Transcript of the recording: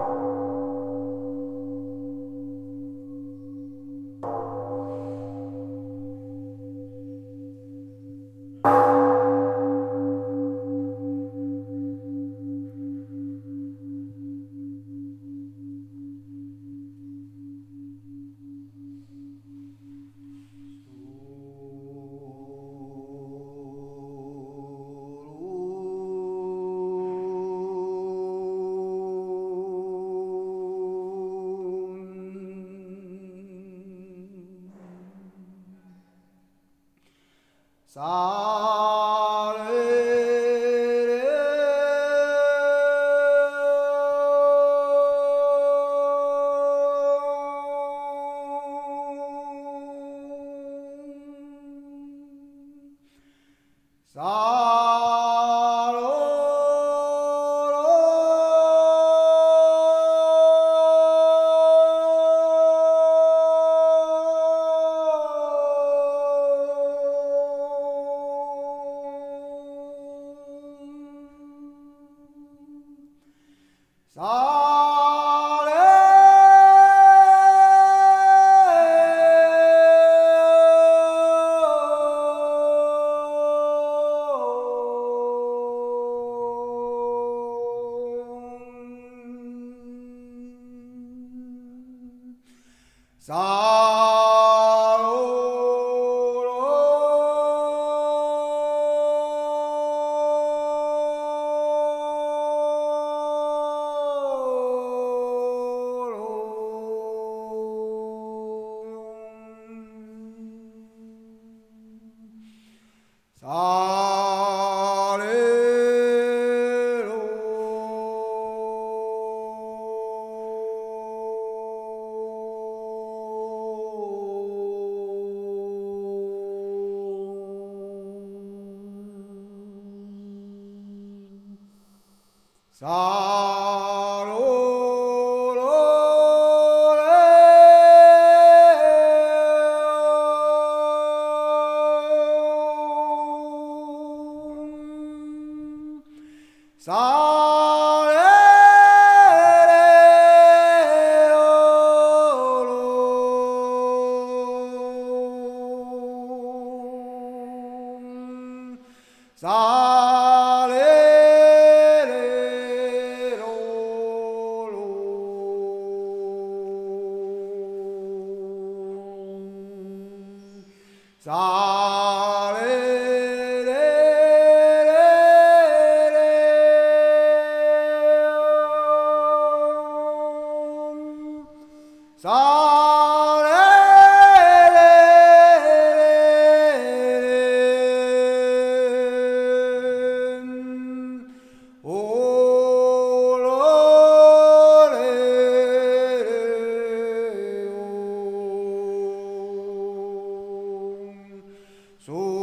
you. सा さあ Sa Sa Oh.